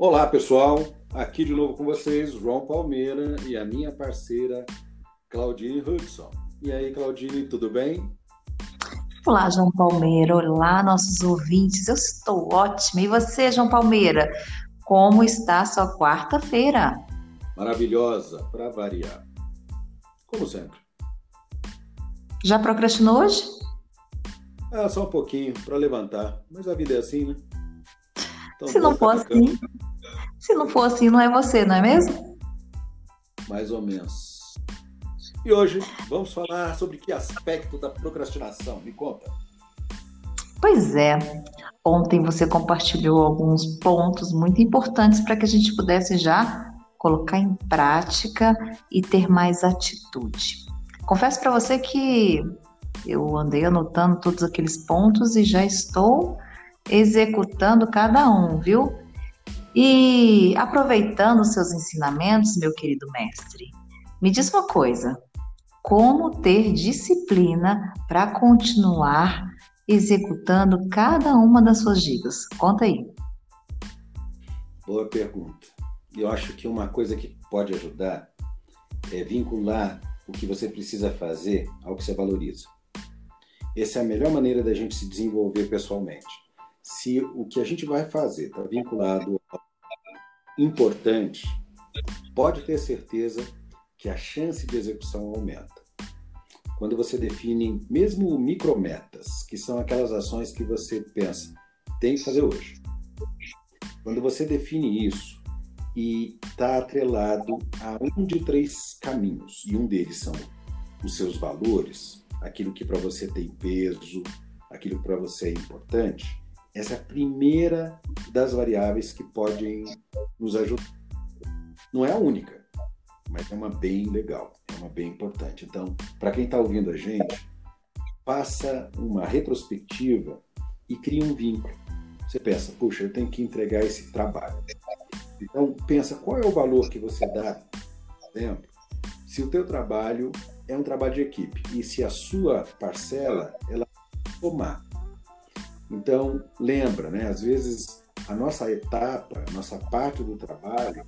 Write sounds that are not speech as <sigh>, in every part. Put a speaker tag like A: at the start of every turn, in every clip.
A: Olá pessoal, aqui de novo com vocês, João Palmeira e a minha parceira Claudine Hudson. E aí, Claudine, tudo bem?
B: Olá, João Palmeira. Olá, nossos ouvintes. Eu estou ótima. E você, João Palmeira? Como está sua quarta-feira?
A: Maravilhosa, para variar. Como sempre.
B: Já procrastinou hoje?
A: Ah, só um pouquinho, para levantar. Mas a vida é assim, né?
B: Então, se não for assim, se não for assim, não é você, não é mesmo?
A: Mais ou menos. E hoje vamos falar sobre que aspecto da procrastinação? Me conta.
B: Pois é. Ontem você compartilhou alguns pontos muito importantes para que a gente pudesse já colocar em prática e ter mais atitude. Confesso para você que eu andei anotando todos aqueles pontos e já estou executando cada um, viu? E aproveitando os seus ensinamentos, meu querido mestre, me diz uma coisa: como ter disciplina para continuar executando cada uma das suas dicas? Conta aí.
A: Boa pergunta. Eu acho que uma coisa que pode ajudar é vincular o que você precisa fazer ao que você valoriza. Essa é a melhor maneira da gente se desenvolver pessoalmente se o que a gente vai fazer está vinculado ao importante, pode ter certeza que a chance de execução aumenta. Quando você define mesmo micrometas, que são aquelas ações que você pensa, tem que fazer hoje. Quando você define isso e está atrelado a um de três caminhos, e um deles são os seus valores, aquilo que para você tem peso, aquilo que para você é importante, essa é a primeira das variáveis que podem nos ajudar. Não é a única, mas é uma bem legal, é uma bem importante. Então, para quem está ouvindo a gente, faça uma retrospectiva e crie um vínculo. Você pensa, puxa, eu tenho que entregar esse trabalho. Então, pensa qual é o valor que você dá, por exemplo, se o teu trabalho é um trabalho de equipe e se a sua parcela ela tomar então, lembra, né? Às vezes a nossa etapa, a nossa parte do trabalho,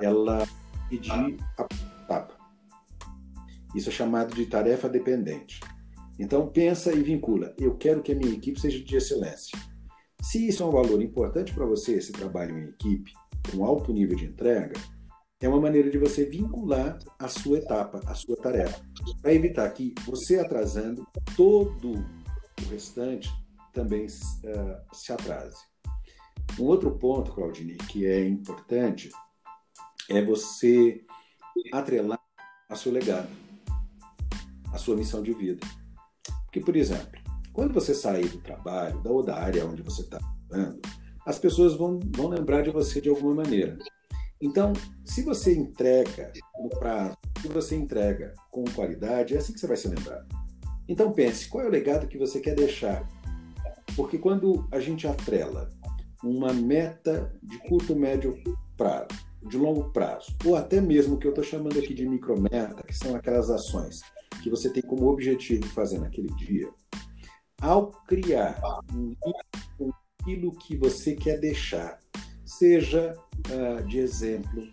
A: ela pedir a etapa. Isso é chamado de tarefa dependente. Então pensa e vincula. Eu quero que a minha equipe seja de excelência. Se isso é um valor importante para você, esse trabalho em equipe, com alto nível de entrega, é uma maneira de você vincular a sua etapa, a sua tarefa, para evitar que você atrasando todo o restante também uh, se atrase. Um outro ponto, Claudine, que é importante é você atrelar a seu legado, a sua missão de vida. Porque, por exemplo, quando você sair do trabalho ou da área onde você está trabalhando, as pessoas vão, vão lembrar de você de alguma maneira. Então, se você entrega no prazo, se você entrega com qualidade, é assim que você vai ser lembrado. Então pense, qual é o legado que você quer deixar porque quando a gente atrela uma meta de curto, médio prazo, de longo prazo, ou até mesmo o que eu estou chamando aqui de micrometa, que são aquelas ações que você tem como objetivo fazer naquele dia, ao criar um aquilo que você quer deixar, seja uh, de exemplo,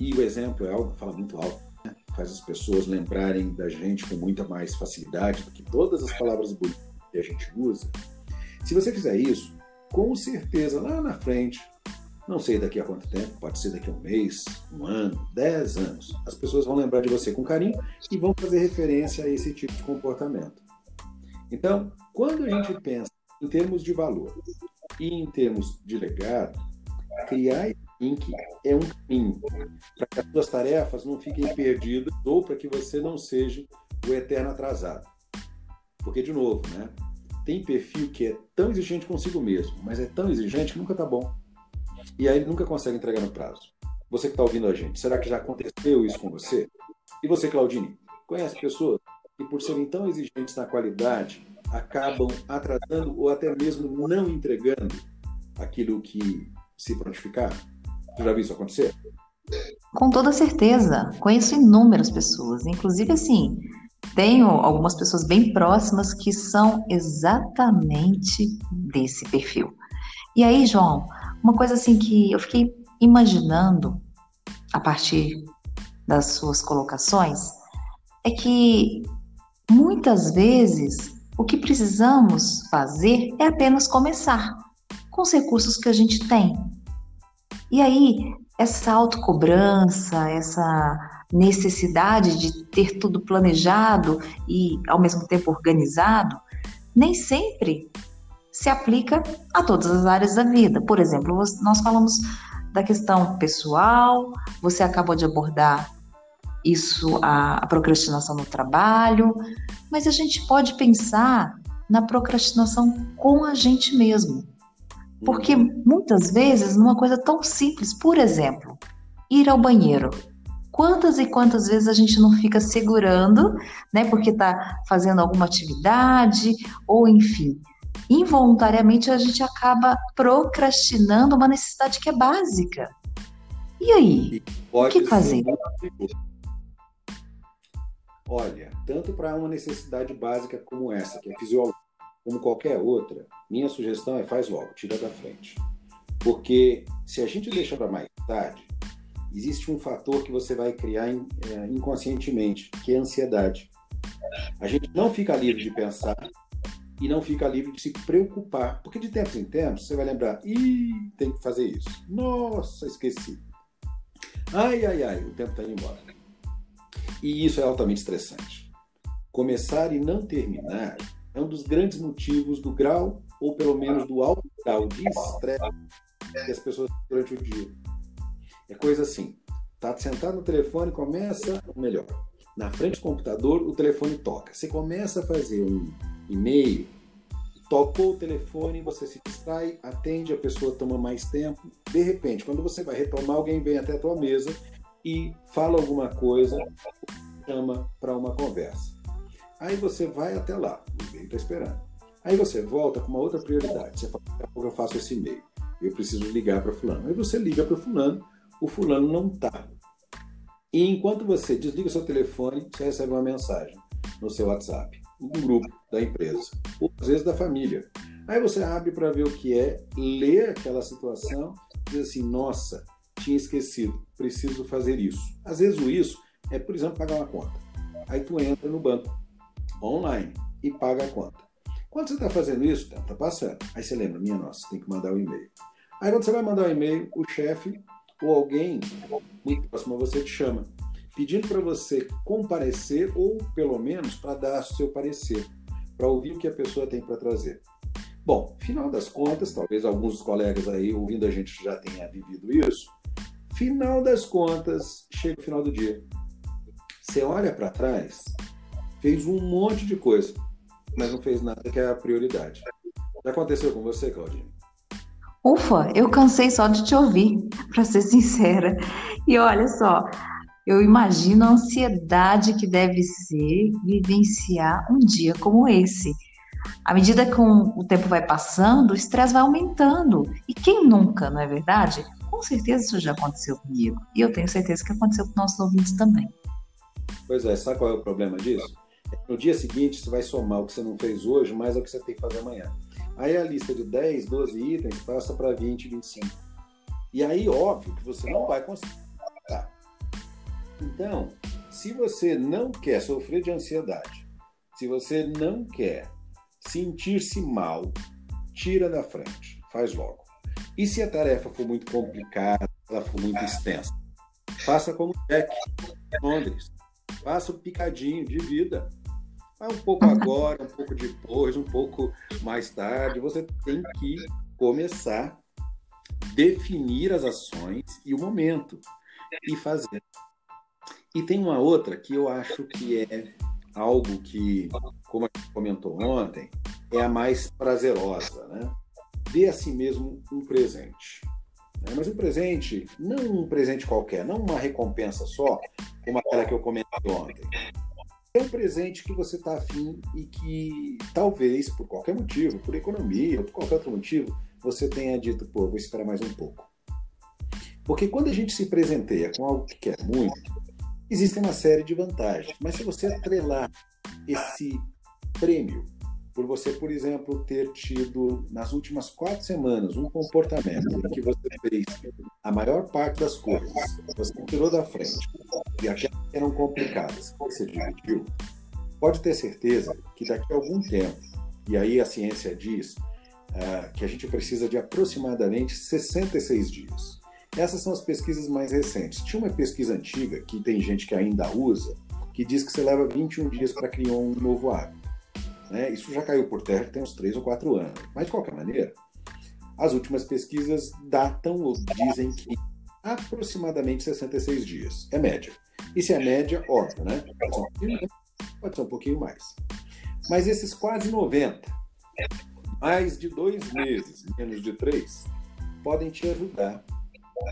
A: e o exemplo é algo que fala muito alto, né? faz as pessoas lembrarem da gente com muita mais facilidade do que todas as palavras bonitas que a gente usa, se você fizer isso, com certeza lá na frente, não sei daqui a quanto tempo, pode ser daqui a um mês, um ano, dez anos, as pessoas vão lembrar de você com carinho e vão fazer referência a esse tipo de comportamento. Então, quando a gente pensa em termos de valor e em termos de legado, criar link é um caminho para que as suas tarefas não fiquem perdidas ou para que você não seja o eterno atrasado. Porque, de novo, né? Tem perfil que é tão exigente consigo mesmo, mas é tão exigente que nunca tá bom. E aí ele nunca consegue entregar no prazo. Você que está ouvindo a gente, será que já aconteceu isso com você? E você, Claudine, conhece pessoas que, por serem tão exigentes na qualidade, acabam atrasando ou até mesmo não entregando aquilo que se prontificaram? Você já viu isso acontecer?
B: Com toda certeza. Conheço inúmeras pessoas. Inclusive, assim, tenho algumas pessoas bem próximas que são exatamente desse perfil. E aí, João, uma coisa assim que eu fiquei imaginando a partir das suas colocações é que muitas vezes o que precisamos fazer é apenas começar com os recursos que a gente tem. E aí, essa autocobrança, essa necessidade de ter tudo planejado e ao mesmo tempo organizado, nem sempre se aplica a todas as áreas da vida. Por exemplo, nós falamos da questão pessoal, você acabou de abordar isso, a, a procrastinação no trabalho, mas a gente pode pensar na procrastinação com a gente mesmo. Porque muitas vezes, numa coisa tão simples, por exemplo, ir ao banheiro. Quantas e quantas vezes a gente não fica segurando, né, porque está fazendo alguma atividade, ou enfim, involuntariamente a gente acaba procrastinando uma necessidade que é básica. E aí? o que fazer?
A: Olha, tanto para uma necessidade básica como essa, que é fisiológica, como qualquer outra, minha sugestão é faz logo, tira da frente. Porque se a gente deixa para mais tarde, existe um fator que você vai criar é, inconscientemente, que é a ansiedade. A gente não fica livre de pensar e não fica livre de se preocupar, porque de tempos em tempos você vai lembrar, ih, tem que fazer isso. Nossa, esqueci. Ai, ai, ai, o tempo está indo embora. E isso é altamente estressante. Começar e não terminar é um dos grandes motivos do grau, ou pelo menos do alto grau de estresse que as pessoas durante o dia. É coisa assim, tá sentado no telefone, começa, ou melhor, na frente do computador, o telefone toca. Você começa a fazer um e-mail, tocou o telefone, você se distrai, atende, a pessoa toma mais tempo. De repente, quando você vai retomar, alguém vem até a tua mesa e fala alguma coisa, chama para uma conversa. Aí você vai até lá, o e-mail está esperando. Aí você volta com uma outra prioridade. Você fala, eu faço esse e-mail. Eu preciso ligar para fulano. Aí você liga para fulano, o fulano não está. E enquanto você desliga o seu telefone, você recebe uma mensagem no seu WhatsApp, um grupo da empresa, ou às vezes da família. Aí você abre para ver o que é, lê aquela situação, diz assim, nossa, tinha esquecido, preciso fazer isso. Às vezes o isso é, por exemplo, pagar uma conta. Aí tu entra no banco online e paga a conta. Quando você está fazendo isso, está passando. Aí você lembra, minha nossa, tem que mandar o um e-mail. Aí quando você vai mandar o um e-mail, o chefe ou alguém muito próximo a você te chama, pedindo para você comparecer ou pelo menos para dar seu parecer, para ouvir o que a pessoa tem para trazer. Bom, final das contas, talvez alguns dos colegas aí ouvindo a gente já tenha vivido isso. Final das contas, chega o final do dia. Você olha para trás, fez um monte de coisa, mas não fez nada que é a prioridade. Já aconteceu com você, Claudinha?
B: Ufa, eu cansei só de te ouvir, para ser sincera. E olha só, eu imagino a ansiedade que deve ser vivenciar um dia como esse. À medida que o tempo vai passando, o estresse vai aumentando. E quem nunca, não é verdade? Com certeza isso já aconteceu comigo. E eu tenho certeza que aconteceu com nossos ouvintes também.
A: Pois é, sabe qual é o problema disso? No dia seguinte, você vai somar o que você não fez hoje mais o que você tem que fazer amanhã. Aí a lista de 10, 12 itens passa para 20, 25. E aí, óbvio que você não vai conseguir. Então, se você não quer sofrer de ansiedade, se você não quer sentir-se mal, tira da frente, faz logo. E se a tarefa for muito complicada, ela for muito extensa, faça como Jack Londres. Faça o picadinho de vida. Vai um pouco agora, um pouco depois, um pouco mais tarde. Você tem que começar a definir as ações e o momento e fazer. E tem uma outra que eu acho que é algo que, como a gente comentou ontem, é a mais prazerosa, né? Dê a si mesmo um presente. Né? Mas um presente, não um presente qualquer, não uma recompensa só, como aquela que eu comentei ontem. É um presente que você está afim e que talvez, por qualquer motivo, por economia, por qualquer outro motivo, você tenha dito, pô, vou esperar mais um pouco. Porque quando a gente se presenteia com algo que quer muito, existe uma série de vantagens. Mas se você atrelar esse prêmio por você, por exemplo, ter tido nas últimas quatro semanas um comportamento em que você fez a maior parte das coisas, você tirou da frente e que eram complicadas, você dividiu, pode ter certeza que daqui a algum tempo, e aí a ciência diz uh, que a gente precisa de aproximadamente 66 dias. Essas são as pesquisas mais recentes. Tinha uma pesquisa antiga, que tem gente que ainda usa, que diz que você leva 21 dias para criar um novo hábito. Né? Isso já caiu por terra tem uns 3 ou 4 anos. Mas, de qualquer maneira, as últimas pesquisas datam ou dizem que aproximadamente 66 dias. É média. E se é média, óbvio, né? Pode ser um pouquinho mais. Mas esses quase 90, mais de dois meses, menos de três, podem te ajudar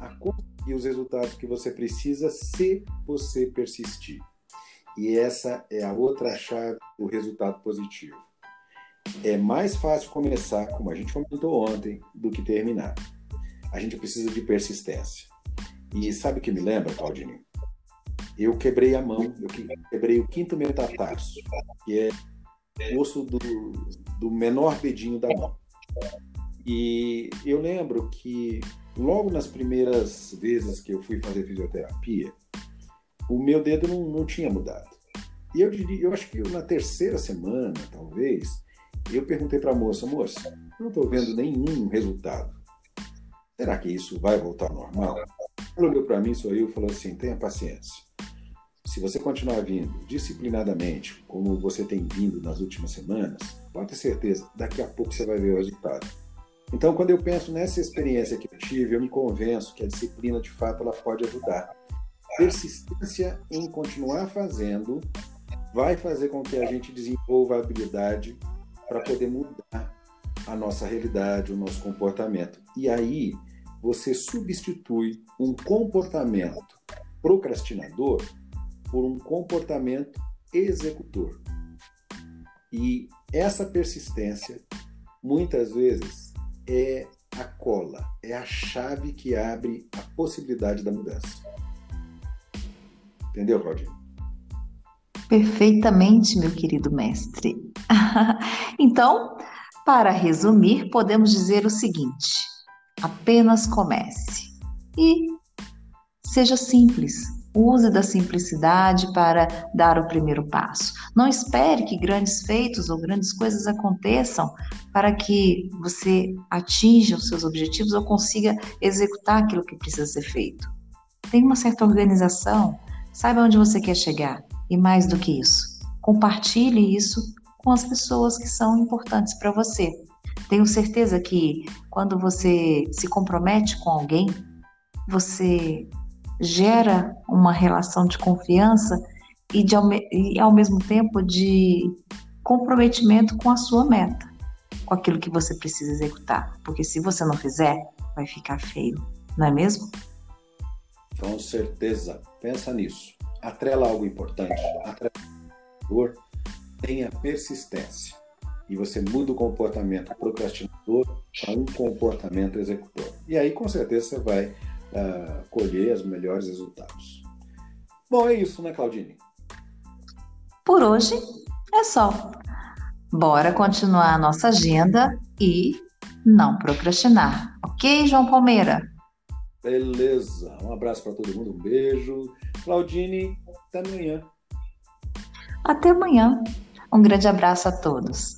A: a conseguir os resultados que você precisa se você persistir. E essa é a outra chave do resultado positivo. É mais fácil começar, como a gente comentou ontem, do que terminar. A gente precisa de persistência. E sabe o que me lembra, Claudinho? Eu quebrei a mão, eu quebrei o quinto metatarso, que é o osso do, do menor dedinho da mão. E eu lembro que logo nas primeiras vezes que eu fui fazer fisioterapia, o meu dedo não, não tinha mudado. E eu diria, eu acho que na terceira semana, talvez, eu perguntei para a moça, moça, não estou vendo nenhum resultado. Será que isso vai voltar ao normal? Ela olhou para mim, sorriu e falou assim: tenha paciência. Se você continuar vindo disciplinadamente, como você tem vindo nas últimas semanas, pode ter certeza, daqui a pouco você vai ver o resultado. Então, quando eu penso nessa experiência que eu tive, eu me convenço que a disciplina, de fato, ela pode ajudar persistência em continuar fazendo vai fazer com que a gente desenvolva a habilidade para poder mudar a nossa realidade, o nosso comportamento. E aí você substitui um comportamento procrastinador por um comportamento executor. E essa persistência, muitas vezes, é a cola, é a chave que abre a possibilidade da mudança. Entendeu, Claudinho?
B: Perfeitamente, meu querido mestre. <laughs> então, para resumir, podemos dizer o seguinte: apenas comece e seja simples. Use da simplicidade para dar o primeiro passo. Não espere que grandes feitos ou grandes coisas aconteçam para que você atinja os seus objetivos ou consiga executar aquilo que precisa ser feito. Tenha uma certa organização, Saiba onde você quer chegar e mais do que isso, compartilhe isso com as pessoas que são importantes para você. Tenho certeza que quando você se compromete com alguém, você gera uma relação de confiança e, de, e ao mesmo tempo de comprometimento com a sua meta, com aquilo que você precisa executar. Porque se você não fizer, vai ficar feio, não é mesmo?
A: Com certeza. Pensa nisso. Atrela algo importante. Atrela dor. Tenha persistência. E você muda o comportamento procrastinador para um comportamento executor. E aí, com certeza, você vai uh, colher os melhores resultados. Bom, é isso, né, Claudine?
B: Por hoje é só. Bora continuar a nossa agenda e não procrastinar. Ok, João Palmeira?
A: Beleza. Um abraço para todo mundo, um beijo. Claudine, até amanhã.
B: Até amanhã. Um grande abraço a todos.